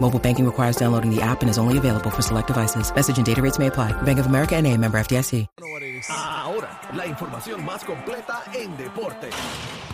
Mobile banking requires downloading the app and is only available for select devices. Message and data rates may apply. Bank of America and a member FDIC. Ahora, la información más completa en deporte.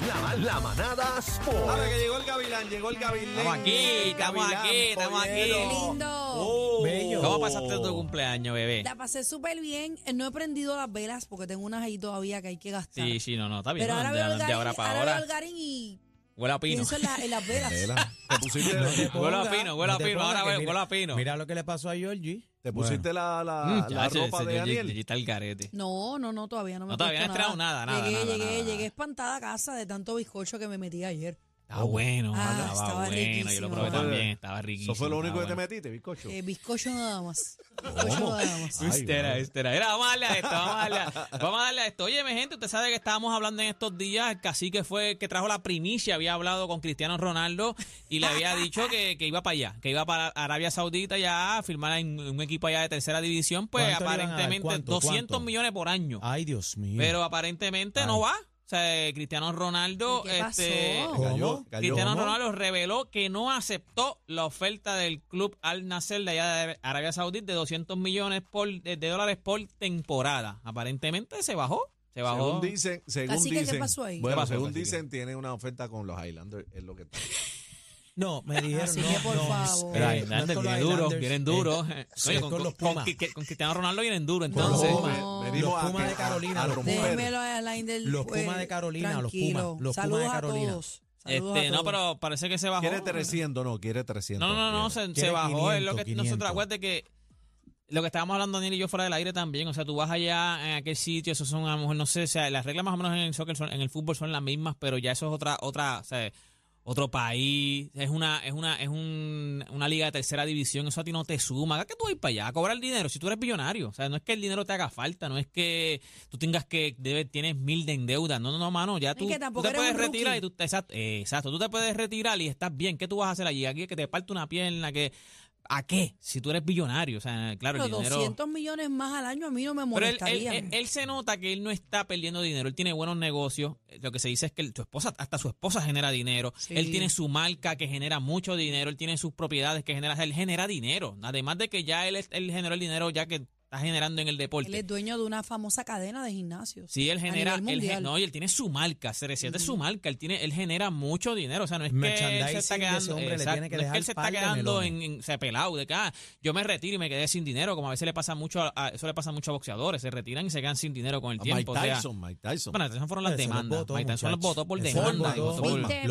La, la manada Sport. Ahora que llegó el Gavilán, llegó el Gavilán. Estamos aquí, estamos aquí, estamos aquí. lindo. Oh. Bello. ¿Cómo pasaste tu cumpleaños, bebé? La pasé súper bien. Eh, No he prendido las velas porque tengo unas ahí todavía que hay que gastar. Sí, sí, no, no, está bien. Pero ¿no? ahora veo el garín, ahora para ahora veo el garín y Huele a pino. pienso en, la- en las velas. Vela, Te pusiste, No te Huele a pongas, pino, huele a no te pino, pongas, ahora que huele- mira- huele a pino. Mira lo que le pasó a Georgie. te pusiste la, la, Mm, la chacho, ropa de Daniel. Georgie está el carete. No, no, no, todavía no me No, he todavía puesto no estrenado nada, nada, Llegué, nada, llegué, nada, llegué nada. espantada a casa de tanto bizcocho que me metí ayer. Estaba bueno, Ah, estaba, estaba bueno. Yo riquísimo. lo probé Eso fue- también, estaba riquísimo. Eso fue lo único que te metiste, bizcocho. Eh, bizcocho nada más. Bizcocho nada más. Ay, Este era, wow. este era. Vamos a darle a esto, vamos a darle a, vamos a darle a esto. Oye, mi gente, usted sabe que estábamos hablando en estos días, el cacique fue el que trajo la primicia, había hablado con Cristiano Ronaldo y le había dicho que, que iba para allá, que iba para Arabia Saudita ya a firmar en un equipo allá de tercera división, pues ¿Cuánto le iban a dar? aparentemente ¿Cuánto? 200 ¿Cuánto? millones por año. Ay, Dios mío. Pero aparentemente Ay. no va. O sea, Cristiano Ronaldo, ¿Y qué pasó? este, ¿Cómo? Cayó, cayó. Cristiano ¿Cómo? Ronaldo reveló que no aceptó la oferta del club Al Nasser de allá de Arabia Saudita de 200 millones por, de, de dólares por temporada. Aparentemente se bajó. Se bajó. Según dicen, según Así que, ¿qué dicen, pasó ahí? bueno, ¿Qué pasó, según cacique? dicen, tiene una oferta con los Highlanders, es lo que está. No, me dijeron Así no, que, por no, favor. Pero eh, Islanders no vienen duros, vienen eh, duros. es con, con los con- Pumas. con- con Cristiano Ronaldo vienen duros, entonces. No. Los a- Pumas de a- Carolina, a los pues, Pumas de Carolina, los. Pumas, los Pumas Saludos de a Carolina. Este, no, pero parece que se bajó. Quiere 300, no, quiere 300. No, no, no, se, bajó. es lo 500, que 500. nosotros, acuérdate que lo que estábamos hablando Daniel y yo fuera del aire también, o sea, tú vas allá en aquel sitio, esos son a lo mejor, no sé, o sea, las reglas más o menos en el soccer, son- en el fútbol son las mismas, pero ya eso es otra, otra, o sea, otro país, es una, es una, es un, una liga de tercera división, eso a ti no te suma, ¿a qué tú vas para allá? A cobrar dinero, si tú eres millonario, o sea, no es que el dinero te haga falta, no es que tú tengas que, debe, tienes mil de en deuda, no, no, no, mano, ya Es tú, que tú te puedes retirar y tú, exacto, eh, exacto, tú te puedes retirar y estás bien, ¿qué tú vas a hacer allí? Aquí que te parte una pierna, que ¿A qué? Si tú eres billonario, o sea, claro, Pero el dinero... 200 millones más al año a mí no me Pero él, él- molestaría. él- él se nota que él no está perdiendo dinero, él tiene buenos negocios, lo que se dice es que su esposa, hasta su esposa genera dinero, Sí. él tiene su marca que genera mucho dinero, él tiene sus propiedades que genera, él genera dinero, además de que ya él, es- él generó el dinero ya que está generando en el Él deporte. es dueño de una famosa cadena de gimnasios. Sí, él a genera, nivel él, no, y él tiene su marca, CR7 es su marca, él tiene, él genera mucho dinero, o sea, no es que él se está quedando, hombre le exacto, tiene que no es que dejar él se está par de quedando en, en- se pelado de que ah, yo me retiro y me quedé sin dinero, como a veces le pasa mucho, a, a- eso le pasa mucho a boxeadores, se retiran y se quedan sin dinero con el A tiempo, Mike o sea, Tyson, Mike Tyson. bueno, esas fueron las demandas, Mike Tyson los votó por demanda,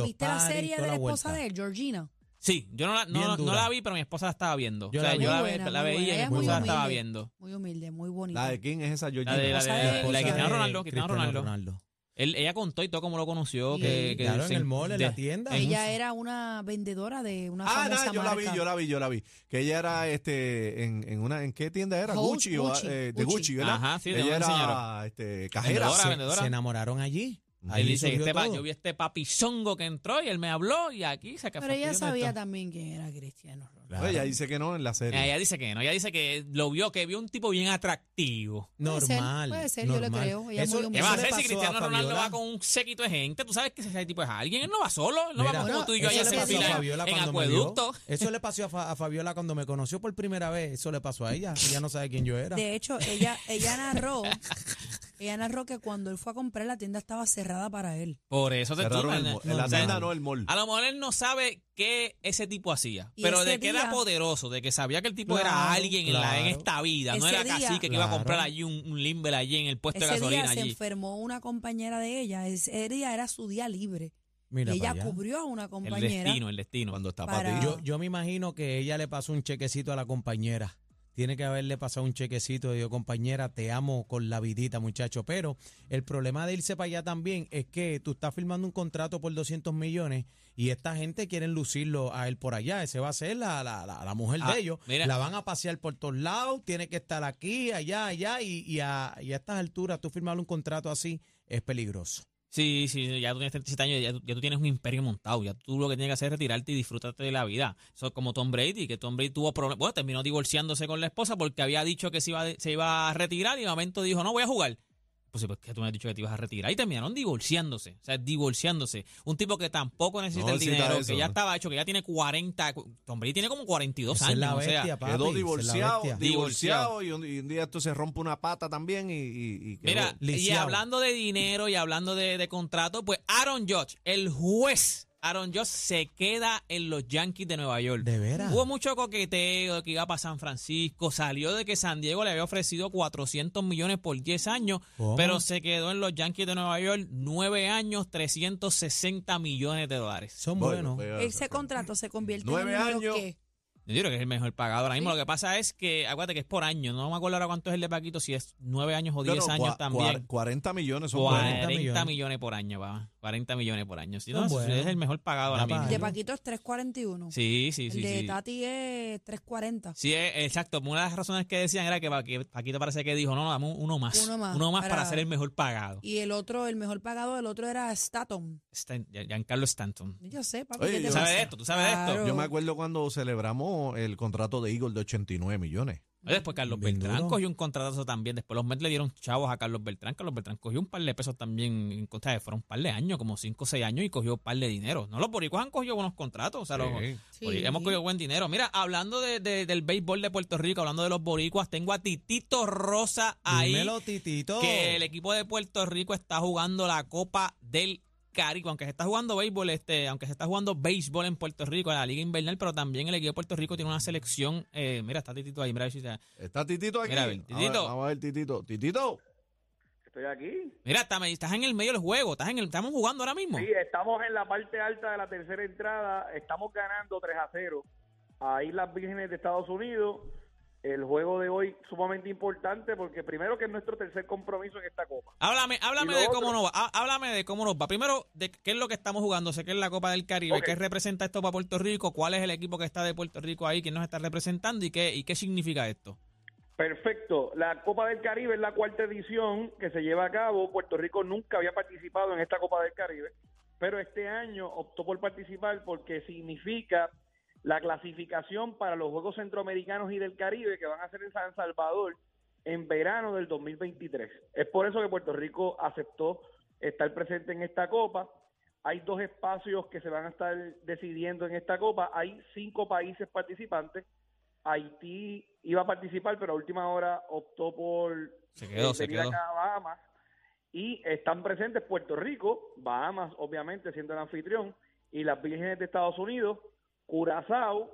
¿Viste, la serie de la esposa de él, Georgina? Sí, yo no la, no, la vi, pero mi esposa la estaba viendo. Yo o sea, la vi. yo la, ve- buena, la veía y mi esposa la estaba viendo. Muy humilde, muy bonita. ¿La de quién es esa Georgina? La de, la de, de- la de Cristiano Ronaldo, Cristiano Cristiano Ronaldo. Él, ella contó y todo como lo conoció. Sí. Que, que Claro, en el mall, en la tienda. Ella era una vendedora de una Ah, famosa no, yo la vi, yo la vi, yo la vi. Que ella era este en, en una en qué tienda era? Gucci, o, Gucci, eh, de Gucci. ¿verdad? Ajá, sí, de ella una era señora. este cajera. Vendedora, se, vendedora. se enamoraron allí. Él Ahí dice, este pa- yo vi este papizongo que entró y él me habló y aquí se Pero ella sabía también que era Cristiano Ronaldo. Claro. Ella dice que no en la serie. Ella dice que no, ella dice que lo vio, que vio un tipo bien atractivo. Puede ser, Normal. puede ser, yo le normal. creo. Ella Eso- ¿Qué va a le hacer si pasó Cristiano Ronaldo va con un séquito de gente? Tú sabes que ese tipo es alguien, él no va solo, él no Mira, va como tú y yo allá le en Fabiola acueducto. Eso le pasó a, Fa- a Fabiola cuando me conoció por primera vez. Eso le pasó a ella. Ella no sabe quién yo era. De hecho, ella, ella narró, ella narró que cuando él fue a comprar la tienda estaba cerrada para él. Por eso te Cerraron el mall. En la tienda no el mall. A lo mejor él no sabe qué ese tipo hacía, Y pero ese de que era poderoso, de que sabía que el tipo era Claro, alguien en, la, en claro. esta vida, no Ese era día- cacique que iba a Claro. comprar allí un, un limber allí en el puesto de Ese día gasolina se allí. enfermó una compañera de ella. Ese día era su día libre. Mira y ella allá. cubrió a una El compañera. destino, el destino. Cuando está Para- para Yo, yo me imagino que ella le pasó un chequecito a la compañera. Tiene que haberle pasado un chequecito de compañera, te amo con la vidita, muchacho. Pero el problema de irse para allá también es que tú estás firmando un contrato por 200 millones y esta gente quiere lucirlo a él por allá. Ese va a ser la, la, la, la mujer Ah, de ellos. mira. La van a pasear por todos lados, tiene que estar aquí, allá, allá. Y, y, a, y a estas alturas, tú firmar un contrato así es peligroso. Sí, sí, ya tú tienes 37 años, ya, tú- ya tú tienes un imperio montado, ya tú lo que tienes que hacer es retirarte y disfrutarte de la vida. Eso es como Tom Brady, que Tom Brady tuvo problemas, bueno, terminó divorciándose con la esposa porque había dicho que se iba, se iba a retirar y de momento dijo, no voy a jugar. Pues sí, pues que tú me has dicho que te ibas a retirar y terminaron divorciándose, o sea, divorciándose. Un tipo que tampoco necesita No el dinero, eso, que ya estaba hecho, que ya tiene 40, Tom Brady tiene como 42 Esa años, es la o sea, bestia, papi. Quedó esa es la divorciado, bestia. divorciado y un, y un día esto se rompe una pata también y, y- y quedó. Mira, y lisiado. hablando de dinero y hablando de, de contrato, pues Aaron Judge, el juez Aaron Judge se queda en los Yankees de Nueva York. ¿De veras? Hubo mucho coqueteo de que iba para San Francisco, salió de que San Diego le había ofrecido 400 millones por 10 años, ¿Cómo? pero se quedó en los Yankees de Nueva York 9 años, 360 millones de dólares. Son Bueno, buenos. Ese contrato se convierte Nueve en el número años. que Yo creo que es el mejor pagado ahora mismo. Sí. Lo que pasa es que, acuérdate que es por año. No me acuerdo ahora cuánto es el de Paquito, si es 9 años o 10 Bueno, años cua- también. cua- 40 millones son 40 buenos. millones. millones. por año, va. 40 millones por año. Sí, Son no, es el mejor pagado ahora mismo. de Paquito es 341. Sí, sí, sí. el de sí. Tati es 340. Sí, es- exacto. Una de las razones que decían era que Pa- que Paquito parece que dijo, no, no, dame uno más. Uno más, para, para- ser el mejor pagado. Y el otro, el mejor pagado del otro era Staton. Stan- Giancarlo Stanton. Yo sé, papi. Oye, ¿qué te yo- ¿Tú sabes de esto? ¿Tú sabes de esto? Yo me acuerdo cuando celebramos el contrato de Eagle de 89 millones. Después Carlos Bien Beltrán duro. cogió un contratazo también. Después los Mets le dieron chavos a Carlos Beltrán. Carlos Beltrán cogió un par de pesos también. En contra de, fueron un par de años, como 5 o 6 años, y cogió un par de dinero. No, los boricuas han cogido buenos contratos. O sea, los, Sí. Sí. bori- hemos cogido buen dinero. Mira, hablando de, de- del béisbol de Puerto Rico, hablando de los boricuas, tengo a Titito Rosa ahí. Dímelo, titito. que el equipo de Puerto Rico está jugando la Copa del Caribe, aunque se está jugando béisbol, este, aunque se está jugando béisbol en Puerto Rico, en la Liga Invernal, pero también el equipo de Puerto Rico tiene una selección. eh, mira, está Titito ahí, mira a se- ¿Está Titito aquí? Mira, a ver, A Titito. vamos a ver, Titito. Titito. Estoy aquí. Mira, está- estás en el medio del juego, estás en el, estamos jugando ahora mismo. Sí, estamos en la parte alta de la tercera entrada. Estamos ganando 3 a 0 a Islas Vírgenes de Estados Unidos. El juego de hoy sumamente importante porque primero que es nuestro tercer compromiso en esta copa. Háblame, háblame de cómo nos va. há- Háblame de cómo nos va. Primero, de qué es lo que estamos jugando. Sé que es la Copa del Caribe. Ok. ¿Qué representa esto para Puerto Rico? ¿Cuál es el equipo que está de Puerto Rico ahí? ¿Quién nos está representando? ¿Y qué, y qué significa esto? Perfecto. La Copa del Caribe es la cuarta edición que se lleva a cabo. Puerto Rico nunca había participado en esta Copa del Caribe, pero este año optó por participar porque significa la clasificación para los Juegos Centroamericanos y del Caribe que van a ser en San Salvador en verano del 2023. Es por eso que Puerto Rico aceptó estar presente en esta Copa. Hay dos espacios que se van a estar decidiendo en esta Copa. Hay cinco países participantes. Haití iba a participar, pero a última hora optó por Se quedó, se quedó. acá a Bahamas. Y están presentes Puerto Rico, Bahamas, obviamente, siendo el anfitrión, y las Vírgenes de Estados Unidos, Curazao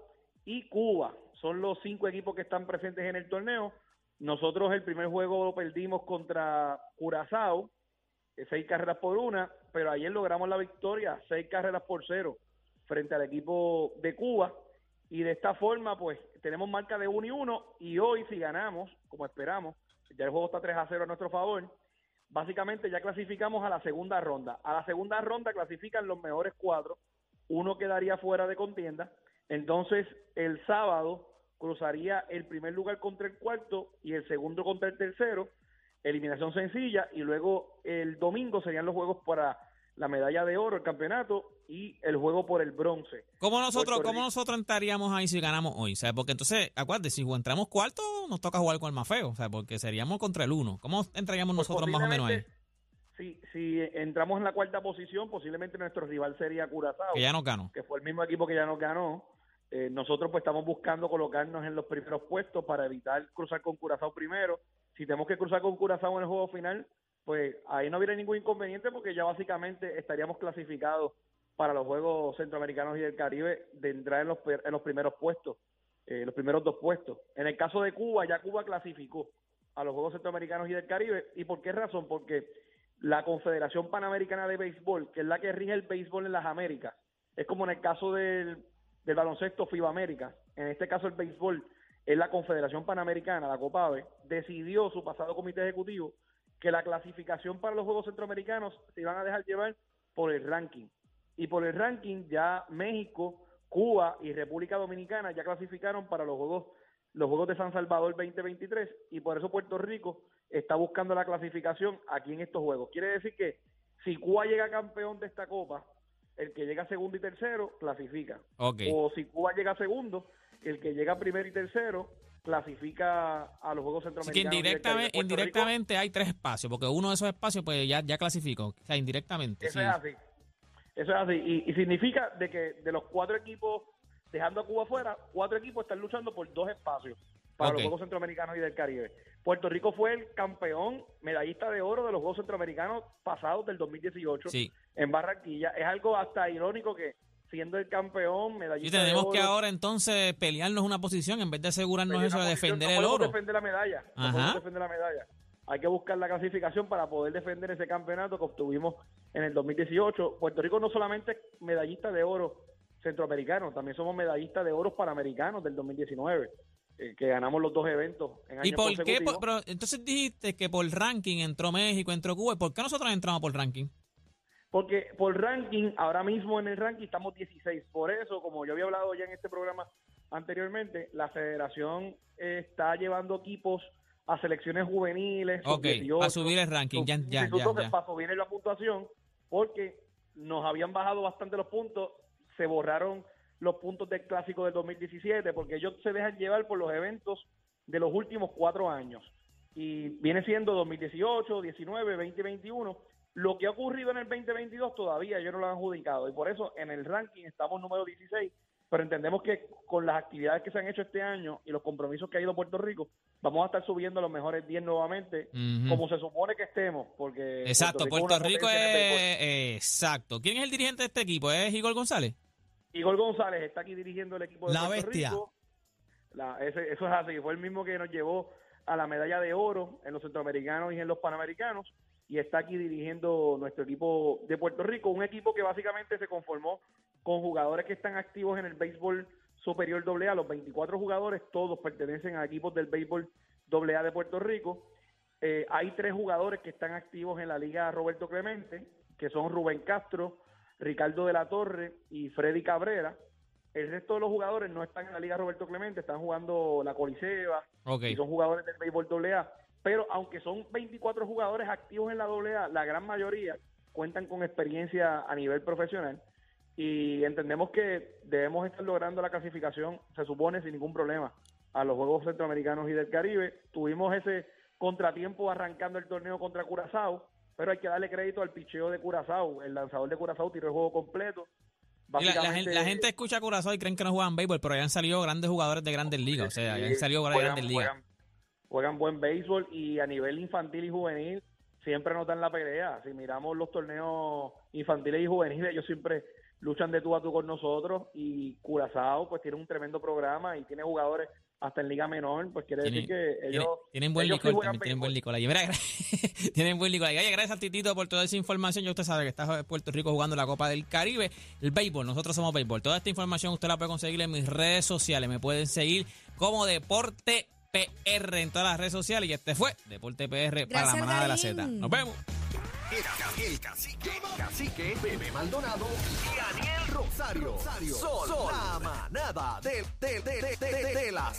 y Cuba. Son los cinco equipos que están presentes en el torneo. Nosotros el primer juego lo perdimos contra Curazao, eh, seis carreras por una, pero ayer logramos la victoria, seis carreras por cero, frente al equipo de Cuba. Y de esta forma, pues, tenemos marca de 1 y 1. Y hoy, si ganamos, como esperamos, ya el juego está 3 a 0 a nuestro favor, básicamente ya clasificamos a la segunda ronda. A la segunda ronda clasifican los mejores cuatro. Uno quedaría fuera de contienda. Entonces, el sábado cruzaría el primer lugar contra el cuarto y el segundo contra el tercero. Eliminación sencilla. Y luego el domingo serían los juegos para la medalla de oro, el campeonato, y el juego por el bronce. ¿Cómo nosotros, cómo nosotros entraríamos ahí si ganamos hoy? Sea, porque entonces, acuérdate, si entramos cuarto, nos toca jugar con el más feo. O sea, porque seríamos contra el uno. ¿Cómo entraríamos Pues nosotros más o menos ahí? Si, si entramos en la cuarta posición, posiblemente nuestro rival sería Curazao, Que ya nos ganó. que fue el mismo equipo que ya nos ganó. Eh, nosotros pues estamos buscando colocarnos en los primeros puestos para evitar cruzar con Curazao primero. Si tenemos que cruzar con Curazao en el juego final, pues ahí no habría ningún inconveniente porque ya básicamente estaríamos clasificados para los Juegos Centroamericanos y del Caribe de entrar en los, en los primeros puestos, eh, los primeros dos puestos. En el caso de Cuba, ya Cuba clasificó a los Juegos Centroamericanos y del Caribe. ¿Y por qué razón? Porque la Confederación Panamericana de Béisbol, que es la que rige el béisbol en las Américas, es como en el caso del, del baloncesto FIBA América, en este caso el béisbol es la Confederación Panamericana, la COPAVE, decidió su pasado comité ejecutivo que la clasificación para los Juegos Centroamericanos se iban a dejar llevar por el ranking. Y por el ranking ya México, Cuba y República Dominicana ya clasificaron para los Juegos los Juegos de San Salvador 2023 y por eso Puerto Rico está buscando la clasificación aquí en estos Juegos. Quiere decir que si Cuba llega campeón de esta Copa, el que llega segundo y tercero clasifica. Ok. O si Cuba llega segundo, el que llega primero y tercero clasifica a los Juegos Así que Centroamericanos. Caribe. indirectamente, indirectamente hay tres espacios, porque uno de esos espacios pues ya, ya clasificó. O sea, indirectamente. Eso sí. es así. Eso es así. Y, y significa de que de los cuatro equipos, dejando a Cuba fuera, cuatro equipos están luchando por dos espacios para los Juegos Centroamericanos y del Caribe. Puerto Rico fue el campeón, medallista de oro de los Juegos Centroamericanos pasados del 2018 Sí. en Barranquilla. Es algo hasta irónico que siendo el campeón, Y medallista tenemos de oro, que ahora entonces pelearnos una posición en vez de asegurarnos eso de posición, defender no el oro. defender la medalla. No podemos defender la medalla. Hay que buscar la clasificación para poder defender ese campeonato que obtuvimos en el 2018. Puerto Rico no solamente es medallista de oro centroamericano, también somos medallistas de oro panamericanos del 2019, eh, que ganamos los dos eventos en ¿Y años por qué? consecutivos. Por- pero entonces dijiste que por ranking entró México, entró Cuba. ¿Y por qué nosotros entramos por ranking? Porque por ranking, ahora mismo en el ranking estamos 16. Por eso, como yo había hablado ya en este programa anteriormente, la federación eh, está llevando equipos a selecciones juveniles. Ok, sub-18, para subir el ranking. Ya, ya, ya, ya. para subir la puntuación, porque nos habían bajado bastante los puntos, se borraron los puntos del clásico del 2017, porque ellos se dejan llevar por los eventos de los últimos cuatro años. Y viene siendo 2018, 19, 20, 21. Lo que ha ocurrido en el 2022 todavía ellos no lo han adjudicado. Y por eso en el ranking estamos número 16. Pero entendemos que con las actividades que se han hecho este año y los compromisos que ha ido Puerto Rico, vamos a estar subiendo a los mejores 10 nuevamente, como se supone que estemos. porque Exacto, Puerto Rico el béisbol. es... Exacto. ¿Quién es el dirigente de este equipo? ¿Es Igor González? Igor González está aquí dirigiendo el equipo de La Puerto bestia. Rico. La- ese- eso es así. Fue el mismo que nos llevó a la medalla de oro en los centroamericanos y en los panamericanos. Y está aquí dirigiendo nuestro equipo de Puerto Rico. Un equipo que básicamente se conformó con jugadores que están activos en el béisbol superior AA. Los 24 jugadores, todos pertenecen a equipos del béisbol AA de Puerto Rico. Eh, hay tres jugadores que están activos en la Liga Roberto Clemente, que son Rubén Castro, Ricardo de la Torre y Freddy Cabrera. El resto de los jugadores no están en la Liga Roberto Clemente, están jugando la Coliseba Ok. y son jugadores del béisbol AA. Pero aunque son 24 jugadores activos en la AA, la gran mayoría cuentan con experiencia a nivel profesional y entendemos que debemos estar logrando la clasificación, se supone, sin ningún problema, a los Juegos Centroamericanos y del Caribe. Tuvimos ese contratiempo arrancando el torneo contra Curazao, pero hay que darle crédito al picheo de Curazao. El lanzador de Curazao tiró el juego completo. La, la gente, la gente escucha Curazao y creen que no juegan béisbol, pero ya han salido grandes jugadores de grandes ligas. O sea, ya han salido juegan, grandes ligas. juegan- juegan buen béisbol y a nivel infantil y juvenil siempre nos dan la pelea. Si miramos los torneos infantiles y juveniles, ellos siempre luchan de tú a tú con nosotros y Curazao pues tiene un tremendo programa y tiene jugadores hasta en liga menor, pues quiere Tienen, decir que ellos tienen buen ellos licor también, tienen buen licor allí. Mira, gra- tienen buen licor allí. Gracias a Titito por toda esa información. Ya usted sabe que está Puerto Rico jugando la Copa del Caribe. El béisbol, nosotros somos béisbol. Toda esta información usted la puede conseguir en mis redes sociales. Me pueden seguir como Deporte PR en todas las redes sociales. Y este fue Deporte PR para la manada de la. Z. Nos vemos. El, el cacique, cacique, Bebé Maldonado y Daniel Rosario. Sol, Sol, la manada de, de, de, de, de, de la